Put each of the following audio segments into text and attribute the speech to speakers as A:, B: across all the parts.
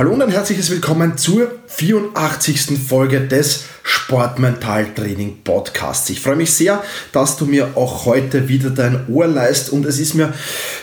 A: Hallo und ein herzliches Willkommen zur 84. Folge des Sportmentaltraining Podcasts. Ich freue mich sehr, dass du mir auch heute wieder dein Ohr leist und es ist mir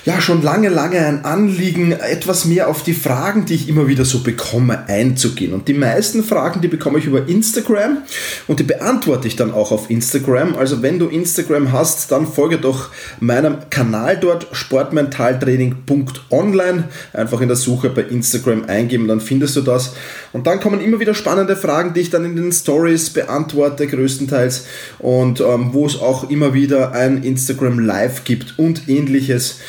A: ja schon lange, lange ein Anliegen, etwas mehr auf die Fragen, die ich immer wieder so bekomme, einzugehen. Und die meisten Fragen, die bekomme ich über Instagram und die beantworte ich dann auch auf Instagram. Also wenn du Instagram hast, dann folge doch meinem Kanal dort sportmentaltraining.online. Einfach in der Suche bei Instagram eingeben, dann findest du das. Und dann kommen immer wieder spannende Fragen, die ich dann in den Stories beantworte größtenteils und ähm, wo es auch immer wieder ein Instagram Live gibt und ähnliches.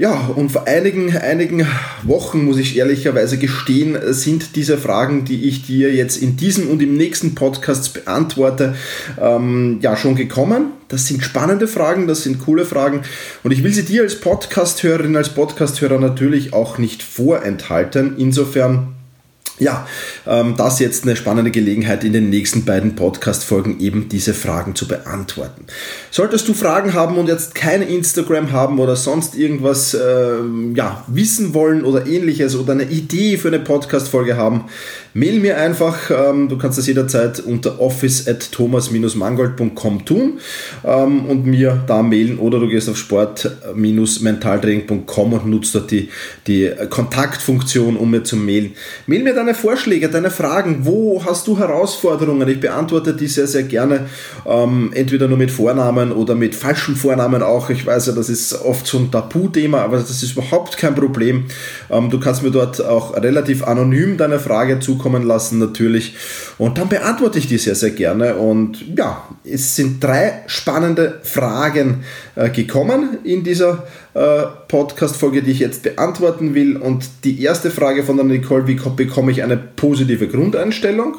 A: Ja, und vor einigen, einigen Wochen, muss ich ehrlicherweise gestehen, sind diese Fragen, die ich dir jetzt in diesem und im nächsten Podcast beantworte, ähm, ja schon gekommen. Das sind spannende Fragen, das sind coole Fragen und ich will sie dir als Podcasthörerin, als Podcasthörer natürlich auch nicht vorenthalten. Insofern ja, ähm, das jetzt eine spannende Gelegenheit, in den nächsten beiden Podcast-Folgen eben diese Fragen zu beantworten. Solltest du Fragen haben und jetzt kein Instagram haben oder sonst irgendwas äh, ja, wissen wollen oder ähnliches oder eine Idee für eine Podcast-Folge haben, mail mir einfach. Ähm, du kannst das jederzeit unter office at thomas-mangold.com tun ähm, und mir da mailen oder du gehst auf sport-mentaltraining.com und nutzt dort die, die Kontaktfunktion, um mir zu mailen. Mail mir deine deine Vorschläge, deine Fragen. Wo hast du Herausforderungen? Ich beantworte die sehr, sehr gerne. Ähm, entweder nur mit Vornamen oder mit falschen Vornamen auch. Ich weiß ja, das ist oft so ein Tabuthema, aber das ist überhaupt kein Problem. Ähm, du kannst mir dort auch relativ anonym deine Frage zukommen lassen, natürlich. Und dann beantworte ich die sehr, sehr gerne. Und ja, es sind drei spannende Fragen äh, gekommen in dieser äh, Podcast-Folge, die ich jetzt beantworten will. Und die erste Frage von der Nicole, wie bekomme ich eine positive Grundeinstellung?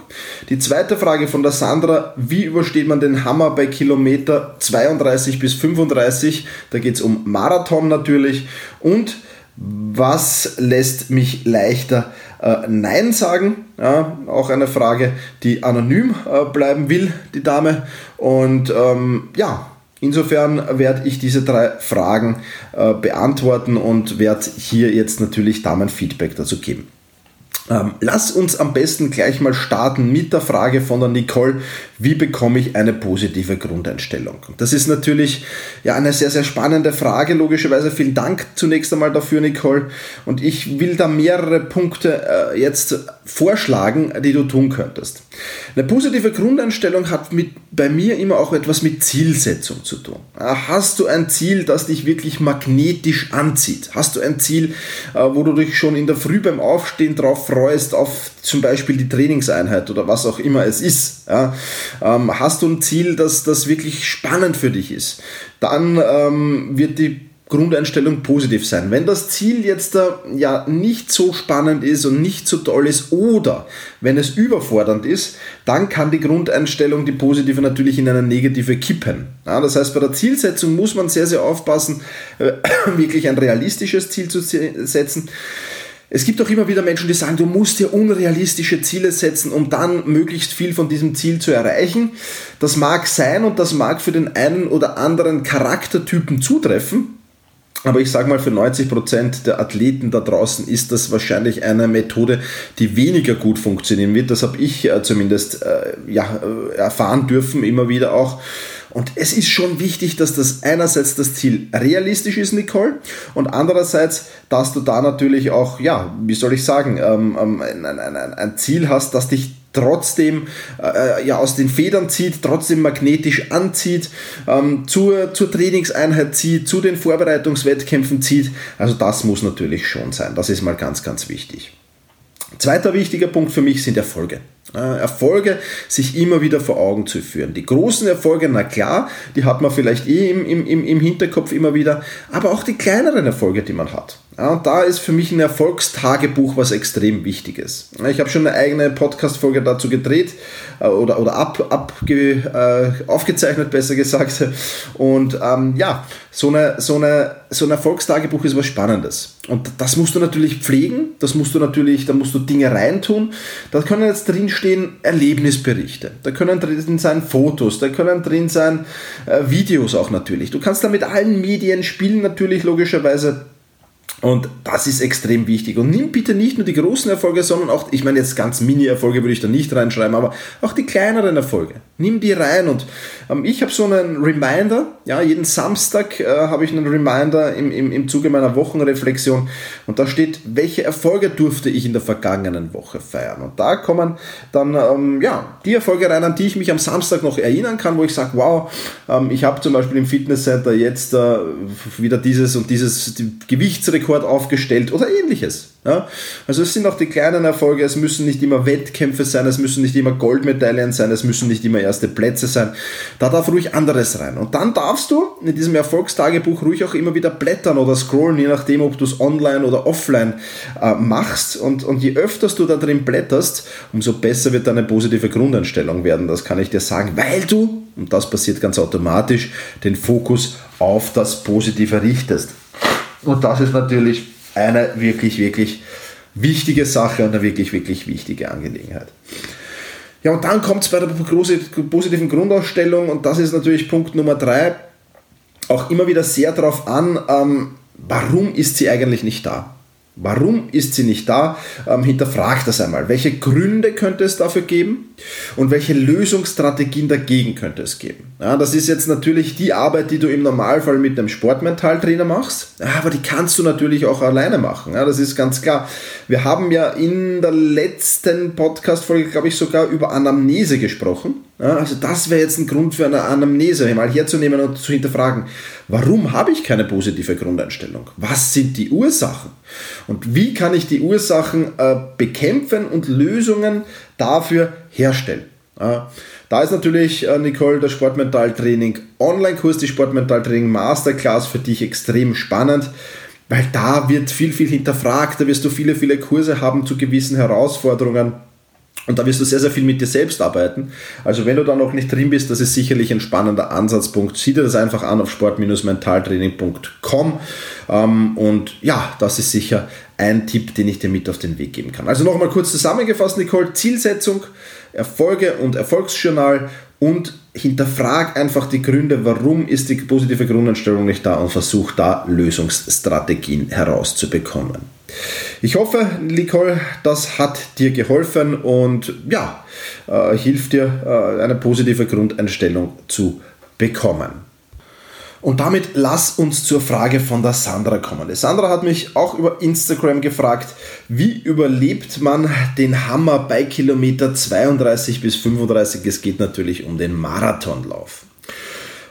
A: Die zweite Frage von der Sandra, wie übersteht man den Hammer bei Kilometer 32 bis 35? Da geht es um Marathon natürlich. Und was lässt mich leichter äh, Nein sagen? Ja, auch eine Frage, die anonym äh, bleiben will, die Dame. Und ähm, ja, Insofern werde ich diese drei Fragen äh, beantworten und werde hier jetzt natürlich da mein Feedback dazu geben. Ähm, lass uns am besten gleich mal starten mit der Frage von der Nicole, wie bekomme ich eine positive Grundeinstellung? Das ist natürlich ja eine sehr, sehr spannende Frage, logischerweise. Vielen Dank zunächst einmal dafür, Nicole. Und ich will da mehrere Punkte äh, jetzt vorschlagen, die du tun könntest. Eine positive Grundeinstellung hat mit, bei mir immer auch etwas mit Zielsetzung zu tun. Hast du ein Ziel, das dich wirklich magnetisch anzieht? Hast du ein Ziel, äh, wo du dich schon in der Früh beim Aufstehen drauf freust, auf zum Beispiel die Trainingseinheit oder was auch immer es ist? Ähm, hast du ein Ziel, das, das wirklich spannend für dich ist? Dann ähm, wird die Grundeinstellung positiv sein. Wenn das Ziel jetzt äh, ja nicht so spannend ist und nicht so toll ist oder wenn es überfordernd ist, dann kann die Grundeinstellung, die positive, natürlich in eine negative kippen. Ja, das heißt, bei der Zielsetzung muss man sehr, sehr aufpassen, äh, wirklich ein realistisches Ziel zu setzen. Es gibt auch immer wieder Menschen, die sagen, du musst dir unrealistische Ziele setzen, um dann möglichst viel von diesem Ziel zu erreichen. Das mag sein und das mag für den einen oder anderen Charaktertypen zutreffen. Aber ich sage mal, für 90% der Athleten da draußen ist das wahrscheinlich eine Methode, die weniger gut funktionieren wird. Das habe ich äh, zumindest äh, ja, äh, erfahren dürfen, immer wieder auch. Und es ist schon wichtig, dass das einerseits das Ziel realistisch ist, Nicole, und andererseits, dass du da natürlich auch, ja, wie soll ich sagen, ähm, ähm ein, ein, ein, Ziel hast, das dich trotzdem äh, ja, aus den Federn zieht, trotzdem magnetisch anzieht, ähm, zur, zur Trainingseinheit zieht, zu den Vorbereitungswettkämpfen zieht. Also das muss natürlich schon sein. Das ist mal ganz, ganz wichtig. Zweiter wichtiger Punkt für mich sind Erfolge. Äh, Erfolge sich immer wieder vor Augen zu führen. Die großen Erfolge, na klar, die hat man vielleicht eh im, im, im Hinterkopf immer wieder, aber auch die kleineren Erfolge, die man hat. Ja, und da ist für mich ein Erfolgstagebuch was extrem Wichtiges. Ich habe schon eine eigene Podcast-Folge dazu gedreht äh, oder, oder ab, ab, äh, aufgezeichnet, besser gesagt. Und ähm, ja, so, eine, so, eine, so ein Erfolgstagebuch ist was Spannendes. Und das musst du natürlich pflegen, das musst du natürlich, da musst du Dinge reintun. Da können jetzt drinstehen Erlebnisberichte, da können drin sein Fotos, da können drin sein äh, Videos auch natürlich. Du kannst da mit allen Medien spielen, natürlich logischerweise und das ist extrem wichtig. Und nimm bitte nicht nur die großen Erfolge, sondern auch, ich meine jetzt ganz Mini-Erfolge würde ich da nicht reinschreiben, aber auch die kleineren Erfolge. Nimm die rein. Und ähm, ich habe so einen Reminder, ja, jeden Samstag äh, habe ich einen Reminder im, im, im Zuge meiner Wochenreflexion. Und da steht, welche Erfolge durfte ich in der vergangenen Woche feiern. Und da kommen dann, ähm, ja, die Erfolge rein, an die ich mich am Samstag noch erinnern kann, wo ich sage, wow, ähm, ich habe zum Beispiel im Fitnesscenter jetzt äh, wieder dieses und dieses Gewichtsrekord Rekord aufgestellt oder ähnliches. Ja? Also es sind auch die kleinen Erfolge, es müssen nicht immer Wettkämpfe sein, es müssen nicht immer Goldmedaillen sein, es müssen nicht immer erste Plätze sein. Da darf ruhig anderes rein. Und dann darfst du in diesem Erfolgstagebuch ruhig auch immer wieder blättern oder scrollen, je nachdem, ob du es online oder offline äh, machst. Und, und je öfters du da drin blätterst, umso besser wird deine positive Grundeinstellung werden. Das kann ich dir sagen, weil du, und das passiert ganz automatisch, den Fokus auf das Positive richtest. Und das ist natürlich eine wirklich, wirklich wichtige Sache und eine wirklich, wirklich wichtige Angelegenheit. Ja, und dann kommt es bei der positiven Grundausstellung und das ist natürlich Punkt Nummer drei, auch immer wieder sehr darauf an, ähm, warum ist sie eigentlich nicht da? Warum ist sie nicht da? Ähm, hinterfrag das einmal. Welche Gründe könnte es dafür geben und welche Lösungsstrategien dagegen könnte es geben? Ja, das ist jetzt natürlich die Arbeit, die du im Normalfall mit einem Sportmentaltrainer machst, aber die kannst du natürlich auch alleine machen. Ja, das ist ganz klar. Wir haben ja in der letzten Podcast-Folge, glaube ich, sogar über Anamnese gesprochen. Ja, also das wäre jetzt ein Grund für eine Anamnese, mal herzunehmen und zu hinterfragen, warum habe ich keine positive Grundeinstellung? Was sind die Ursachen? Und wie kann ich die Ursachen äh, bekämpfen und Lösungen dafür herstellen? Ja, da ist natürlich, äh, Nicole, der Sportmentaltraining Online-Kurs, die Sportmentaltraining Masterclass für dich extrem spannend weil da wird viel, viel hinterfragt, da wirst du viele, viele Kurse haben zu gewissen Herausforderungen und da wirst du sehr, sehr viel mit dir selbst arbeiten. Also wenn du da noch nicht drin bist, das ist sicherlich ein spannender Ansatzpunkt. Sieh dir das einfach an auf sport-mentaltraining.com. Ähm, und ja, das ist sicher ein Tipp, den ich dir mit auf den Weg geben kann. Also nochmal kurz zusammengefasst, Nicole. Zielsetzung, Erfolge und Erfolgsjournal und hinterfrag einfach die Gründe, warum ist die positive Grundeinstellung nicht da und versuch da Lösungsstrategien herauszubekommen. Ich hoffe, Nicole, das hat dir geholfen und ja, äh, hilft dir, äh, eine positive Grundeinstellung zu bekommen. Und damit lass uns zur Frage von der Sandra kommen. Die Sandra hat mich auch über Instagram gefragt, wie überlebt man den Hammer bei Kilometer 32 bis 35? Es geht natürlich um den Marathonlauf.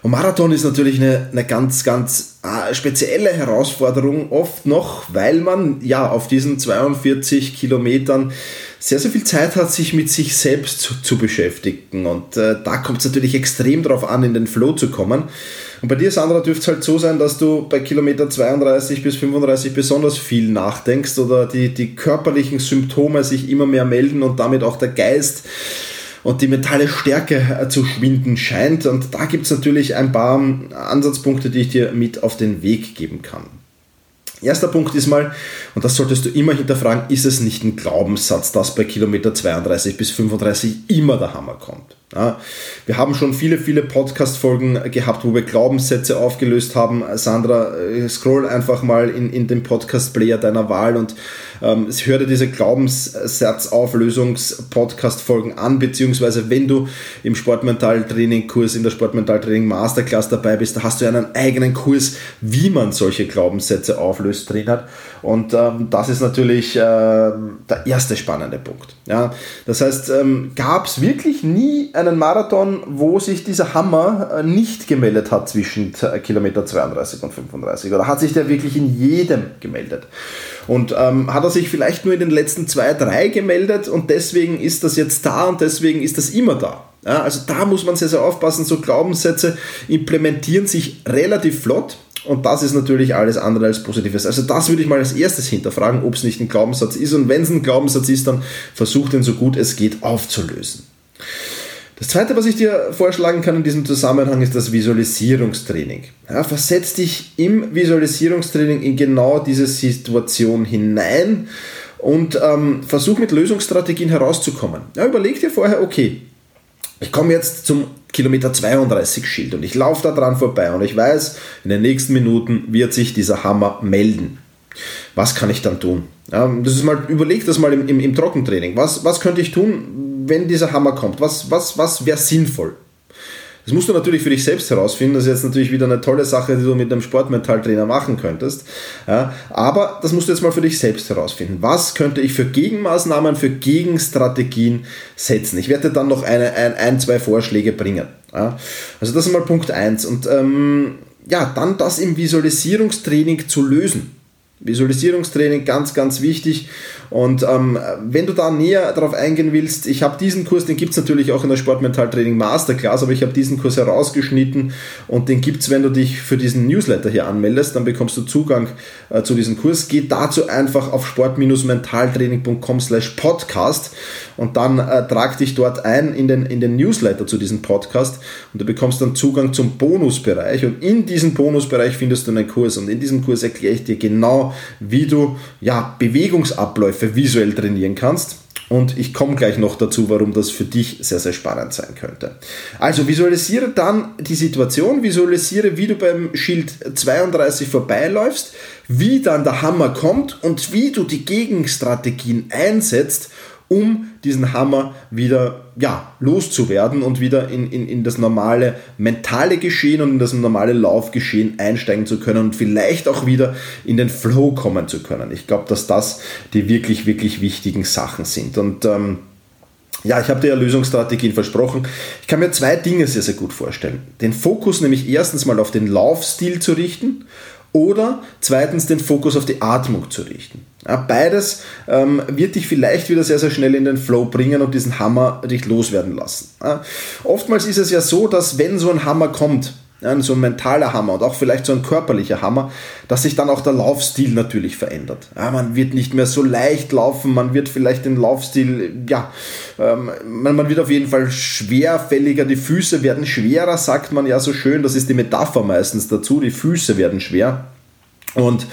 A: Und Marathon ist natürlich eine, eine ganz, ganz äh, spezielle Herausforderung, oft noch, weil man ja auf diesen 42 Kilometern sehr, sehr viel Zeit hat, sich mit sich selbst zu, zu beschäftigen. Und äh, da kommt es natürlich extrem darauf an, in den Flow zu kommen. Und bei dir, Sandra, dürfte es halt so sein, dass du bei Kilometer 32 bis 35 besonders viel nachdenkst oder die, die körperlichen Symptome sich immer mehr melden und damit auch der Geist und die mentale Stärke äh, zu schwinden scheint. Und da gibt es natürlich ein paar Ansatzpunkte, die ich dir mit auf den Weg geben kann. Erster Punkt ist mal, und das solltest du immer hinterfragen, ist es nicht ein Glaubenssatz, dass bei Kilometer 32 bis 35 immer der Hammer kommt? Ja, wir haben schon viele, viele Podcast-Folgen gehabt, wo wir Glaubenssätze aufgelöst haben. Sandra, äh, scroll einfach mal in, in den Podcast-Player deiner Wahl und ähm, hör dir diese Glaubenssatzauflösungs-Podcast-Folgen an, beziehungsweise wenn du im Sportmental-Training-Kurs, in der Sportmental-Training Masterclass dabei bist, da hast du einen eigenen Kurs, wie man solche Glaubenssätze auflöst drin hat. Und ähm, das ist natürlich äh, der erste spannende Punkt. Ja? Das heißt, ähm, gab es wirklich nie einen Marathon, wo sich dieser Hammer äh, nicht gemeldet hat zwischen Kilometer 32 und 35? Oder hat sich der wirklich in jedem gemeldet? Und ähm, hat er sich vielleicht nur in den letzten zwei, drei gemeldet und deswegen ist das jetzt da und deswegen ist das immer da? Ja, also da muss man sehr, sehr aufpassen. So Glaubenssätze implementieren sich relativ flott Und das ist natürlich alles andere als Positives. Also das würde ich mal als erstes hinterfragen, ob es nicht ein Glaubenssatz ist. Und wenn es ein Glaubenssatz ist, dann versuch den so gut es geht aufzulösen. Das zweite, was ich dir vorschlagen kann in diesem Zusammenhang, ist das Visualisierungstraining. Ja, versetz dich im Visualisierungstraining in genau diese Situation hinein und ähm, versuch mit Lösungsstrategien herauszukommen. Ja, überleg dir vorher, okay, ich komme jetzt zum Kilometer 32 Schild und ich laufe da dran vorbei und ich weiß, in den nächsten Minuten wird sich dieser Hammer melden. Was kann ich dann tun? Ja, das ist mal, überleg das mal im, im, im Trockentraining. Was, was könnte ich tun, wenn dieser Hammer kommt? Was, was, was wäre sinnvoll? Das musst du natürlich für dich selbst herausfinden. Das ist jetzt natürlich wieder eine tolle Sache, die du mit einem Sportmentaltrainer machen könntest. Ja, aber das musst du jetzt mal für dich selbst herausfinden. Was könnte ich für Gegenmaßnahmen, für Gegenstrategien setzen? Ich werde dann noch eine, ein, ein zwei Vorschläge bringen. Ja, also das ist mal Punkt 1. Und ähm, ja, dann das im Visualisierungstraining zu lösen. Visualisierungstraining ganz, ganz wichtig. Und ähm, wenn du da näher darauf eingehen willst, ich habe diesen Kurs, den gibt es natürlich auch in der Sportmentaltraining Masterclass, aber ich habe diesen Kurs herausgeschnitten und den gibt es, wenn du dich für diesen Newsletter hier anmeldest, dann bekommst du Zugang äh, zu diesem Kurs. Geh dazu einfach auf sport-mentaltraining.com slash podcast und dann äh, trag dich dort ein in den, in den Newsletter zu diesem Podcast und du bekommst dann Zugang zum Bonusbereich und in diesem Bonusbereich findest du einen Kurs und in diesem Kurs erkläre ich dir genau, wie du ja, Bewegungsabläufe visuell trainieren kannst. Und ich komme gleich noch dazu, warum das für dich sehr, sehr spannend sein könnte. Also visualisiere dann die Situation, visualisiere, wie du beim Schild 32 vorbeiläufst, wie dann der Hammer kommt und wie du die Gegenstrategien einsetzt, um diesen Hammer wieder ja, loszuwerden und wieder in, in, in das normale mentale Geschehen und in das normale Laufgeschehen einsteigen zu können und vielleicht auch wieder in den Flow kommen zu können. Ich glaube, dass das die wirklich, wirklich wichtigen Sachen sind. Und ähm, ja, ich habe dir ja Lösungsstrategien versprochen. Ich kann mir zwei Dinge sehr, sehr gut vorstellen. Den Fokus nämlich erstens mal auf den Laufstil zu richten oder zweitens den Fokus auf die Atmung zu richten. Beides ähm, wird dich vielleicht wieder sehr, sehr schnell in den Flow bringen und diesen Hammer dich loswerden lassen. Oftmals ist es ja so, dass wenn so ein Hammer kommt, ja, so ein mentaler Hammer und auch vielleicht so ein körperlicher Hammer, dass sich dann auch der Laufstil natürlich verändert. Ja, man wird nicht mehr so leicht laufen, man wird vielleicht den Laufstil, ja, ähm, man, man wird auf jeden Fall schwerfälliger, die Füße werden schwerer, sagt man ja so schön, das ist die Metapher meistens dazu, die Füße werden schwer. Und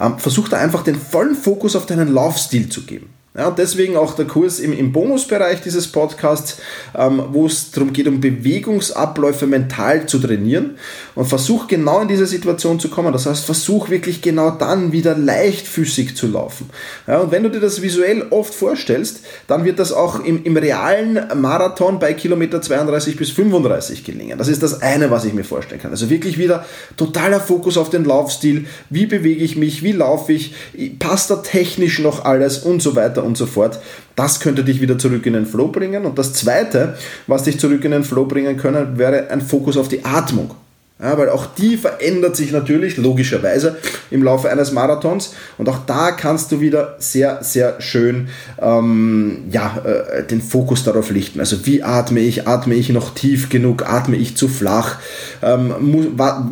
A: ähm, versuch da einfach den vollen Fokus auf deinen Laufstil zu geben. Ja, deswegen auch der Kurs im, im Bonusbereich dieses Podcasts, ähm, wo es darum geht, um Bewegungsabläufe mental zu trainieren und versuch genau in diese Situation zu kommen. Das heißt, versuch wirklich genau dann wieder leichtfüßig zu laufen. Ja, und wenn du dir das visuell oft vorstellst, dann wird das auch im, im realen Marathon bei Kilometer 32 bis 35 gelingen. Das ist das eine, was ich mir vorstellen kann. Also wirklich wieder totaler Fokus auf den Laufstil. Wie bewege ich mich? Wie laufe ich? Passt da technisch noch alles? Und so weiter und so fort. Das könnte dich wieder zurück in den Flow bringen. Und das Zweite, was dich zurück in den Flow bringen könnte, wäre ein Fokus auf die Atmung. Ja, weil auch die verändert sich natürlich logischerweise im Laufe eines Marathons und auch da kannst du wieder sehr, sehr schön ähm, ja, äh, den Fokus darauf lichten. Also wie atme ich? Atme ich noch tief genug? Atme ich zu flach? Ähm,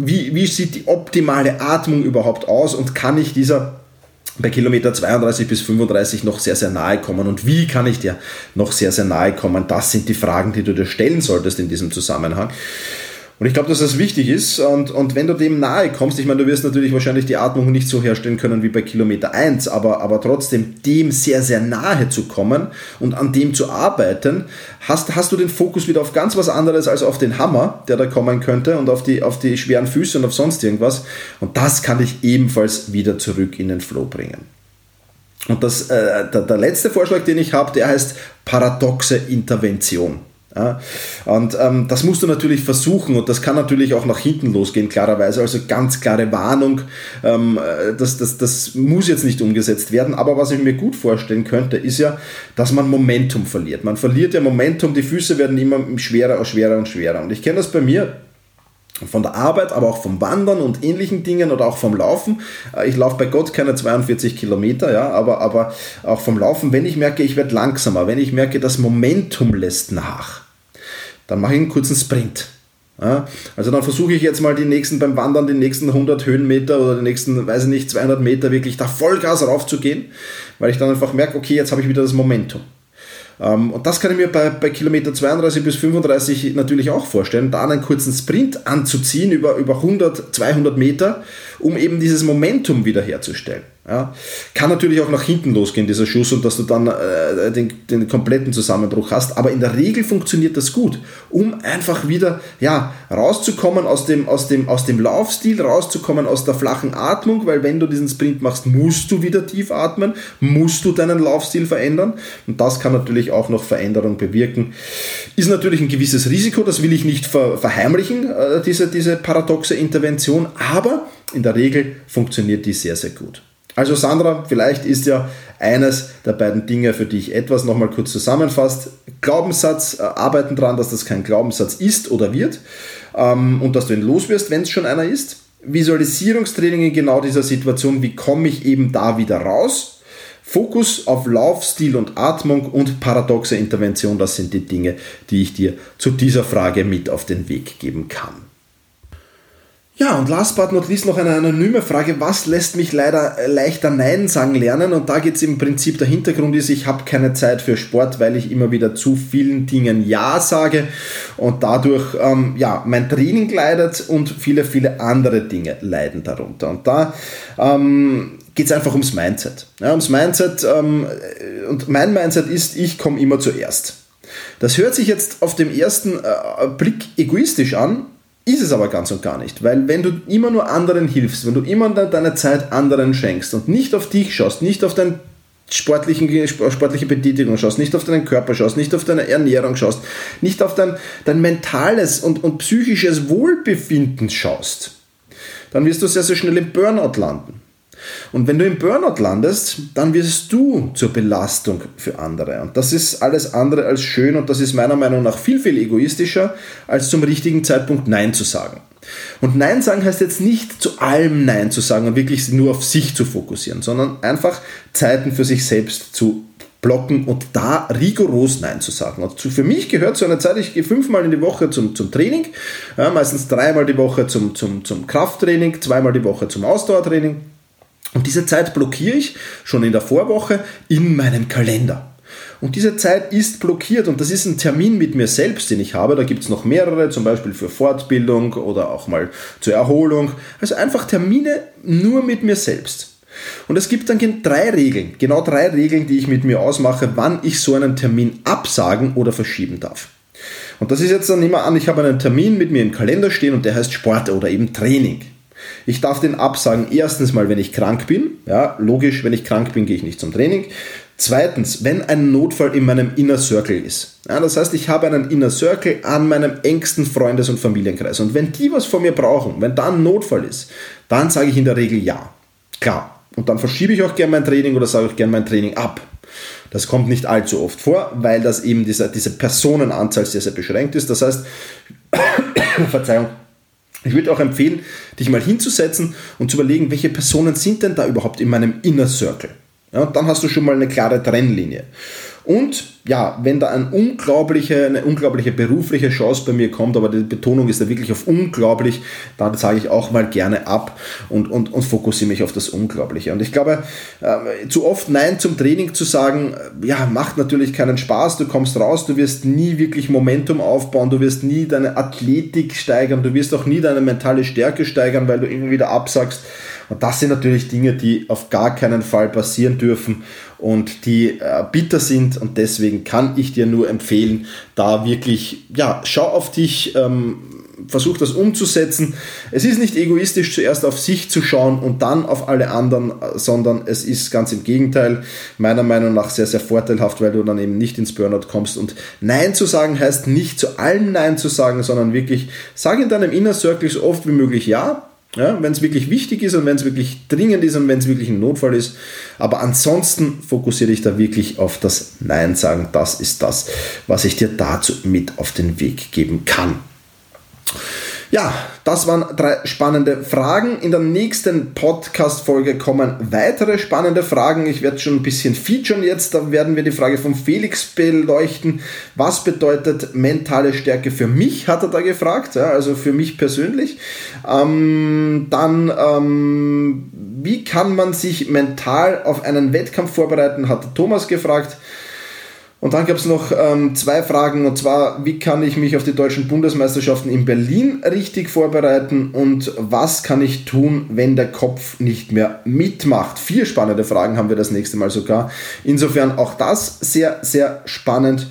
A: wie, wie sieht die optimale Atmung überhaupt aus und kann ich dieser bei Kilometer 32 bis 35 noch sehr, sehr nahe kommen und wie kann ich dir noch sehr, sehr nahe kommen? Das sind die Fragen, die du dir stellen solltest in diesem Zusammenhang. Und ich glaube, dass das wichtig ist. Und, und wenn du dem nahe kommst, ich meine, du wirst natürlich wahrscheinlich die Atmung nicht so herstellen können wie bei Kilometer 1, aber, aber trotzdem dem sehr, sehr nahe zu kommen und an dem zu arbeiten, hast, hast du den Fokus wieder auf ganz was anderes als auf den Hammer, der da kommen könnte und auf die, auf die schweren Füße und auf sonst irgendwas. Und das kann dich ebenfalls wieder zurück in den Flow bringen. Und das, äh, der, der letzte Vorschlag, den ich habe, der heißt paradoxe Intervention. Ja, und ähm, das musst du natürlich versuchen und das kann natürlich auch nach hinten losgehen, klarerweise. Also ganz klare Warnung, ähm, äh, das, das, das muss jetzt nicht umgesetzt werden. Aber was ich mir gut vorstellen könnte, ist ja, dass man Momentum verliert. Man verliert ja Momentum, die Füße werden immer schwerer und schwerer und schwerer. Und ich kenne das bei mir von der Arbeit, aber auch vom Wandern und ähnlichen Dingen oder auch vom Laufen. Äh, ich laufe bei Gott keine 42 Kilometer, ja, aber, aber auch vom Laufen, wenn ich merke, ich werde langsamer, wenn ich merke, das Momentum lässt nach, dann mache ich einen kurzen Sprint. Ja, also dann versuche ich jetzt mal die nächsten beim Wandern, die nächsten 100 Höhenmeter oder die nächsten, weiß ich nicht, 200 Meter wirklich da Vollgas raufzugehen, weil ich dann einfach merke, okay, jetzt habe ich wieder das Momentum. Ähm, und das kann ich mir bei, bei Kilometer 32 bis 35 natürlich auch vorstellen, da einen kurzen Sprint anzuziehen über, über 100, 200 Meter, um eben dieses Momentum wiederherzustellen. Ja. Kann natürlich auch nach hinten losgehen, dieser Schuss, und dass du dann äh, den, den kompletten Zusammenbruch hast. Aber in der Regel funktioniert das gut, um einfach wieder ja, rauszukommen aus dem, aus, dem, aus dem Laufstil, rauszukommen aus der flachen Atmung, weil wenn du diesen Sprint machst, musst du wieder tief atmen, musst du deinen Laufstil verändern. Und das kann natürlich auch noch Veränderung bewirken. Ist natürlich ein gewisses Risiko, das will ich nicht ver verheimlichen, äh, diese, diese paradoxe Intervention, aber in der Regel funktioniert die sehr, sehr gut. Also Sandra, vielleicht ist ja eines der beiden Dinge, für die ich etwas nochmal kurz zusammenfasst. Glaubenssatz, äh, arbeiten daran, dass das kein Glaubenssatz ist oder wird ähm, und dass du ihn loswirst, wenn es schon einer ist. Visualisierungstraining in genau dieser Situation, wie komme ich eben da wieder raus? Fokus auf Laufstil und Atmung und paradoxe Intervention, das sind die Dinge, die ich dir zu dieser Frage mit auf den Weg geben kann. Ja, und last but not least noch eine anonyme Frage. Was lässt mich leider leichter Nein sagen lernen? Und da geht es im Prinzip, der Hintergrund ist, ich habe keine Zeit für Sport, weil ich immer wieder zu vielen Dingen Ja sage und dadurch ähm, ja, mein Training leidet und viele, viele andere Dinge leiden darunter. Und da ähm, geht es einfach ums Mindset. Ja, ums Mindset ähm, und mein Mindset ist, ich komme immer zuerst. Das hört sich jetzt auf dem ersten äh, Blick egoistisch an, ist es aber ganz und gar nicht, weil wenn du immer nur anderen hilfst, wenn du immer deine Zeit anderen schenkst und nicht auf dich schaust, nicht auf deine sportliche Betätigung schaust, nicht auf deinen Körper schaust, nicht auf deine Ernährung schaust, nicht auf dein, dein mentales und, und psychisches Wohlbefinden schaust, dann wirst du sehr, sehr schnell im Burnout landen. Und wenn du im Burnout landest, dann wirst du zur Belastung für andere. Und das ist alles andere als schön und das ist meiner Meinung nach viel, viel egoistischer, als zum richtigen Zeitpunkt Nein zu sagen. Und Nein sagen heißt jetzt nicht zu allem Nein zu sagen und wirklich nur auf sich zu fokussieren, sondern einfach Zeiten für sich selbst zu blocken und da rigoros Nein zu sagen. Und für mich gehört so eine Zeit, ich gehe fünfmal in die Woche zum, zum Training, ja, meistens dreimal die Woche zum, zum, zum Krafttraining, zweimal die Woche zum Ausdauertraining und diese Zeit blockiere ich schon in der Vorwoche in meinem Kalender. Und diese Zeit ist blockiert und das ist ein Termin mit mir selbst, den ich habe. Da gibt es noch mehrere, zum Beispiel für Fortbildung oder auch mal zur Erholung. Also einfach Termine nur mit mir selbst. Und es gibt dann drei Regeln, genau drei Regeln, die ich mit mir ausmache, wann ich so einen Termin absagen oder verschieben darf. Und das ist jetzt dann immer an, ich habe einen Termin mit mir im Kalender stehen und der heißt Sport oder eben Training. Ich darf den absagen, erstens mal, wenn ich krank bin. Ja, logisch, wenn ich krank bin, gehe ich nicht zum Training. Zweitens, wenn ein Notfall in meinem Inner Circle ist. Ja, das heißt, ich habe einen Inner Circle an meinem engsten Freundes- und Familienkreis. Und wenn die was von mir brauchen, wenn da ein Notfall ist, dann sage ich in der Regel ja. Klar. Und dann verschiebe ich auch gerne mein Training oder sage ich gerne mein Training ab. Das kommt nicht allzu oft vor, weil das eben diese, diese Personenanzahl sehr, sehr beschränkt ist. Das heißt, Verzeihung, ich würde auch empfehlen, dich mal hinzusetzen und zu überlegen, welche Personen sind denn da überhaupt in meinem Inner Circle. Ja, und dann hast du schon mal eine klare Trennlinie. Und ja, wenn da ein unglaubliche, eine unglaubliche berufliche Chance bei mir kommt, aber die Betonung ist da wirklich auf unglaublich, dann sage ich auch mal gerne ab und, und, und fokussiere mich auf das Unglaubliche. Und ich glaube, äh, zu oft Nein zum Training zu sagen, äh, ja, macht natürlich keinen Spaß, du kommst raus, du wirst nie wirklich Momentum aufbauen, du wirst nie deine Athletik steigern, du wirst auch nie deine mentale Stärke steigern, weil du irgendwie wieder absagst. Und das sind natürlich Dinge, die auf gar keinen Fall passieren dürfen und die äh, bitter sind und deswegen kann ich dir nur empfehlen, da wirklich, ja, schau auf dich, ähm, versuch das umzusetzen. Es ist nicht egoistisch, zuerst auf sich zu schauen und dann auf alle anderen, sondern es ist ganz im Gegenteil, meiner Meinung nach sehr, sehr vorteilhaft, weil du dann eben nicht ins Burnout kommst. Und Nein zu sagen heißt nicht zu allen Nein zu sagen, sondern wirklich, sag in deinem Inner Circle so oft wie möglich Ja, ja, wenn es wirklich wichtig ist und wenn es wirklich dringend ist und wenn es wirklich ein Notfall ist. Aber ansonsten fokussiere dich da wirklich auf das Nein sagen. Das ist das, was ich dir dazu mit auf den Weg geben kann. Ja, das waren drei spannende Fragen. In der nächsten Podcast-Folge kommen weitere spannende Fragen. Ich werde schon ein bisschen featuren jetzt. Da werden wir die Frage von Felix beleuchten. Was bedeutet mentale Stärke für mich, hat er da gefragt. Ja, also für mich persönlich. Ähm, dann, ähm, wie kann man sich mental auf einen Wettkampf vorbereiten, hat Thomas gefragt. Und dann gab es noch ähm, zwei Fragen, und zwar, wie kann ich mich auf die deutschen Bundesmeisterschaften in Berlin richtig vorbereiten und was kann ich tun, wenn der Kopf nicht mehr mitmacht? Vier spannende Fragen haben wir das nächste Mal sogar. Insofern auch das sehr, sehr spannend.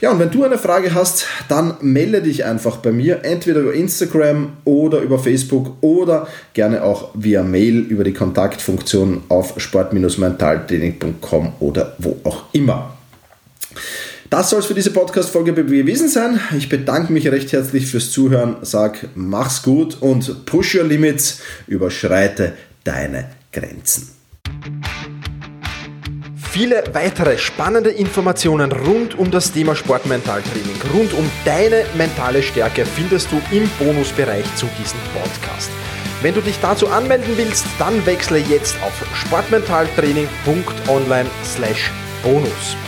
A: Ja, und wenn du eine Frage hast, dann melde dich einfach bei mir, entweder über Instagram oder über Facebook oder gerne auch via Mail über die Kontaktfunktion auf sport-mentaltraining.com oder wo auch immer. Das soll es für diese Podcast-Folge gewesen sein. Ich bedanke mich recht herzlich fürs Zuhören, sag mach's gut und push your limits, überschreite deine Grenzen.
B: Viele weitere spannende Informationen rund um das Thema Sportmentaltraining, rund um deine mentale Stärke findest du im Bonusbereich zu diesem Podcast. Wenn du dich dazu anmelden willst, dann wechsle jetzt auf sportmentaltraining.online/bonus.